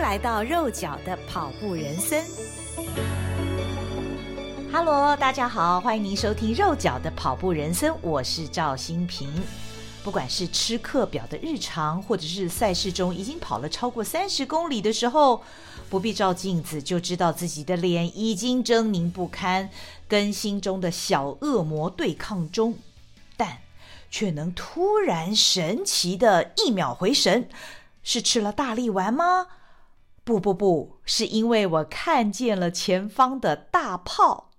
来到肉脚的跑步人生。Hello，大家好，欢迎您收听肉脚的跑步人生，我是赵新平。不管是吃课表的日常，或者是赛事中已经跑了超过三十公里的时候，不必照镜子就知道自己的脸已经狰狞不堪，跟心中的小恶魔对抗中，但却能突然神奇的一秒回神，是吃了大力丸吗？不不不，是因为我看见了前方的大炮。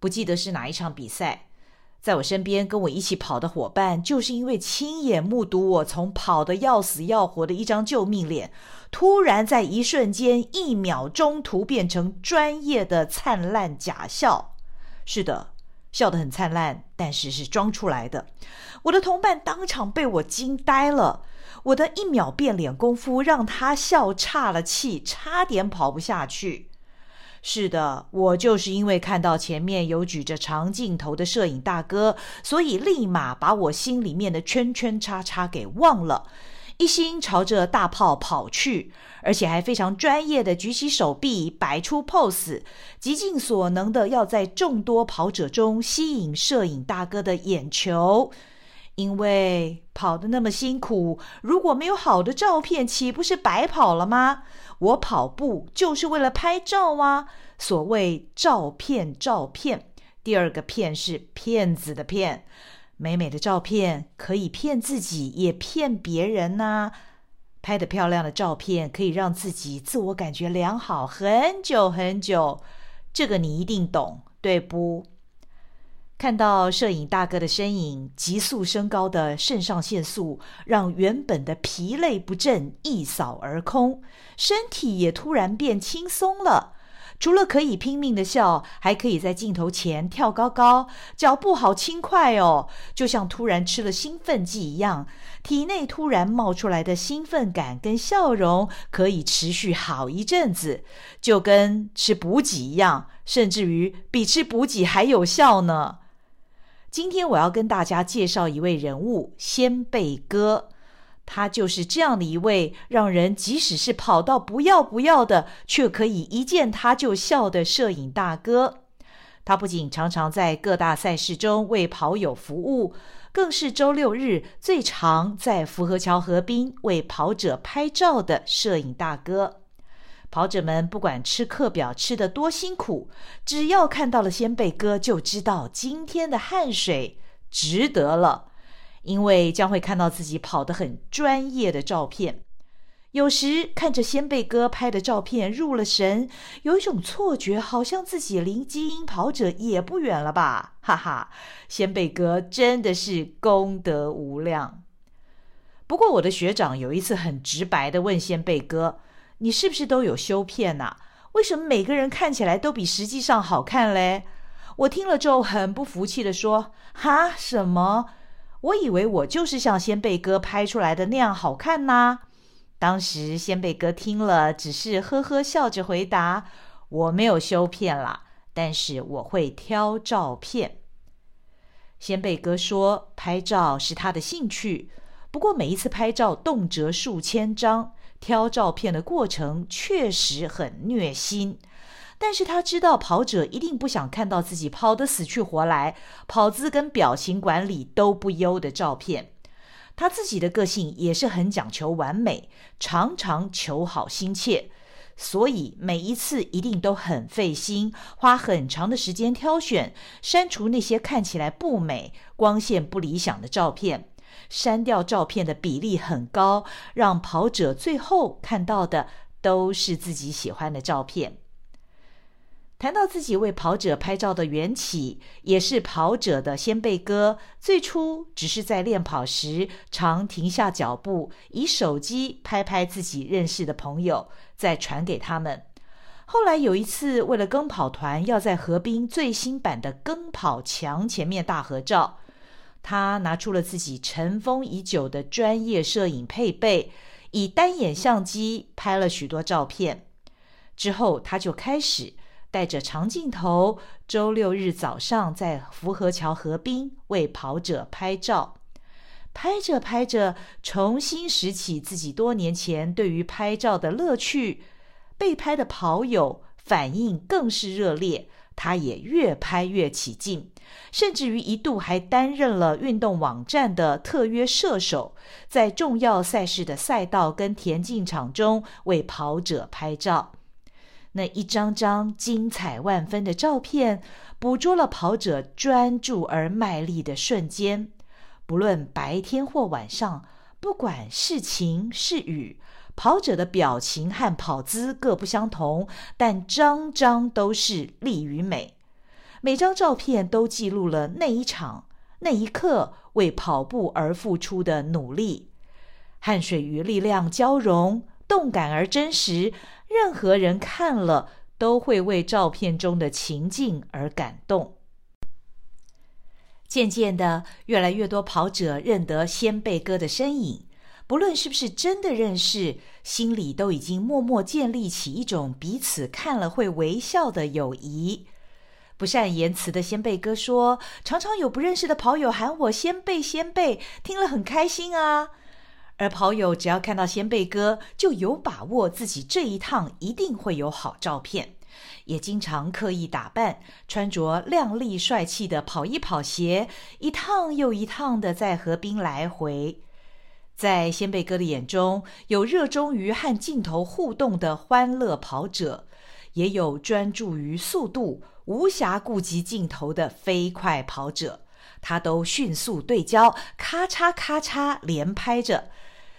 不记得是哪一场比赛。在我身边跟我一起跑的伙伴，就是因为亲眼目睹我从跑得要死要活的一张救命脸，突然在一瞬间、一秒钟突变成专业的灿烂假笑。是的，笑得很灿烂，但是是装出来的。我的同伴当场被我惊呆了，我的一秒变脸功夫让他笑岔了气，差点跑不下去。是的，我就是因为看到前面有举着长镜头的摄影大哥，所以立马把我心里面的圈圈叉叉给忘了，一心朝着大炮跑去，而且还非常专业的举起手臂，摆出 pose，极尽所能的要在众多跑者中吸引摄影大哥的眼球。因为跑得那么辛苦，如果没有好的照片，岂不是白跑了吗？我跑步就是为了拍照啊！所谓照片，照片，第二个骗是骗子的骗。美美的照片可以骗自己，也骗别人呐、拍得漂亮的照片可以让自己自我感觉良好很久很久，这个你一定懂，对不？看到摄影大哥的身影急速升高的肾上腺素，让原本的疲累不振一扫而空，身体也突然变轻松了。除了可以拼命的笑，还可以在镜头前跳高高，脚步好轻快哦，就像突然吃了兴奋剂一样，体内突然冒出来的兴奋感跟笑容可以持续好一阵子，就跟吃补给一样，甚至于比吃补给还有效呢。今天我要跟大家介绍一位人物，仙贝哥。他就是这样的一位让人即使是跑到不要不要的，却可以一见他就笑的摄影大哥。他不仅常常在各大赛事中为跑友服务，更是周六日最常在福和桥河滨为跑者拍照的摄影大哥。跑者们不管吃课表吃得多辛苦，只要看到了仙贝哥，就知道今天的汗水值得了，因为将会看到自己跑得很专业的照片。有时看着仙贝哥拍的照片入了神，有一种错觉，好像自己离精英跑者也不远了吧？哈哈，仙贝哥真的是功德无量。不过我的学长有一次很直白地问仙贝哥。你是不是都有修片呐？为什么每个人看起来都比实际上好看嘞？我听了之后很不服气的说：“哈，什么？我以为我就是像仙贝哥拍出来的那样好看呐。”当时仙贝哥听了，只是呵呵笑着回答：“我没有修片啦，但是我会挑照片。”先辈哥说：“拍照是他的兴趣，不过每一次拍照动辄数千张。”挑照片的过程确实很虐心，但是他知道跑者一定不想看到自己跑得死去活来、跑姿跟表情管理都不优的照片。他自己的个性也是很讲求完美，常常求好心切，所以每一次一定都很费心，花很长的时间挑选、删除那些看起来不美、光线不理想的照片。删掉照片的比例很高，让跑者最后看到的都是自己喜欢的照片。谈到自己为跑者拍照的缘起，也是跑者的先辈哥。最初只是在练跑时，常停下脚步，以手机拍拍自己认识的朋友，再传给他们。后来有一次，为了跟跑团要在河滨最新版的跟跑墙前面大合照。他拿出了自己尘封已久的专业摄影配备，以单眼相机拍了许多照片。之后，他就开始带着长镜头，周六日早上在福和桥河滨为跑者拍照。拍着拍着，重新拾起自己多年前对于拍照的乐趣。被拍的跑友反应更是热烈，他也越拍越起劲，甚至于一度还担任了运动网站的特约射手，在重要赛事的赛道跟田径场中为跑者拍照。那一张张精彩万分的照片，捕捉了跑者专注而卖力的瞬间。不论白天或晚上，不管是晴是雨，跑者的表情和跑姿各不相同，但张张都是力与美。每张照片都记录了那一场、那一刻为跑步而付出的努力，汗水与力量交融，动感而真实。任何人看了都会为照片中的情境而感动。渐渐的，越来越多跑者认得先辈哥的身影，不论是不是真的认识，心里都已经默默建立起一种彼此看了会微笑的友谊。不善言辞的先辈哥说：“常常有不认识的跑友喊我先辈’，先辈，听了很开心啊。”而跑友只要看到先辈哥，就有把握自己这一趟一定会有好照片。也经常刻意打扮，穿着靓丽帅气的跑衣跑鞋，一趟又一趟的在河滨来回。在先辈哥的眼中，有热衷于和镜头互动的欢乐跑者，也有专注于速度、无暇顾及镜头的飞快跑者。他都迅速对焦，咔嚓咔嚓连拍着，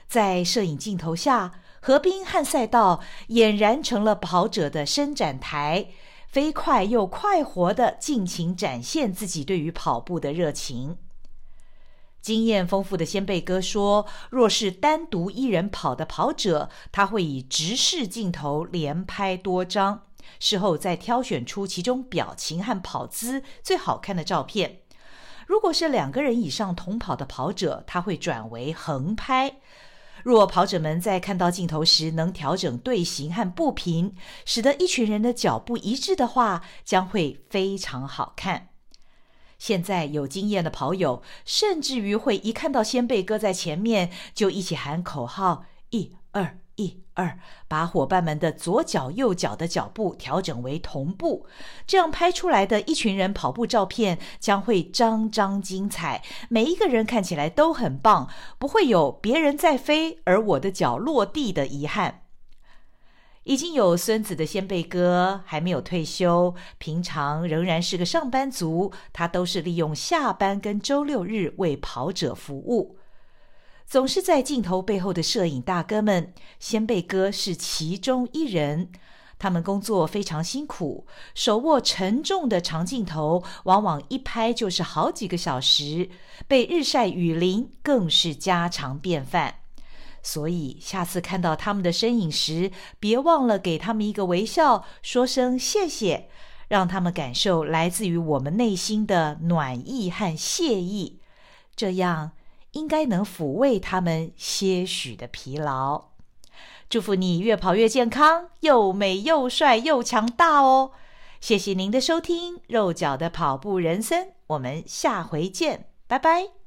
在摄影镜头下。河滨和赛道俨然成了跑者的伸展台，飞快又快活地尽情展现自己对于跑步的热情。经验丰富的先辈哥说：“若是单独一人跑的跑者，他会以直视镜头连拍多张，事后再挑选出其中表情和跑姿最好看的照片。如果是两个人以上同跑的跑者，他会转为横拍。”若跑者们在看到镜头时能调整队形和步频，使得一群人的脚步一致的话，将会非常好看。现在有经验的跑友，甚至于会一看到先辈哥在前面，就一起喊口号：一二。一二，把伙伴们的左脚、右脚的脚步调整为同步，这样拍出来的一群人跑步照片将会张张精彩，每一个人看起来都很棒，不会有别人在飞而我的脚落地的遗憾。已经有孙子的先辈哥还没有退休，平常仍然是个上班族，他都是利用下班跟周六日为跑者服务。总是在镜头背后的摄影大哥们，先辈哥是其中一人。他们工作非常辛苦，手握沉重的长镜头，往往一拍就是好几个小时，被日晒雨淋更是家常便饭。所以下次看到他们的身影时，别忘了给他们一个微笑，说声谢谢，让他们感受来自于我们内心的暖意和谢意。这样。应该能抚慰他们些许的疲劳。祝福你越跑越健康，又美又帅又强大哦！谢谢您的收听，肉脚的跑步人生，我们下回见，拜拜。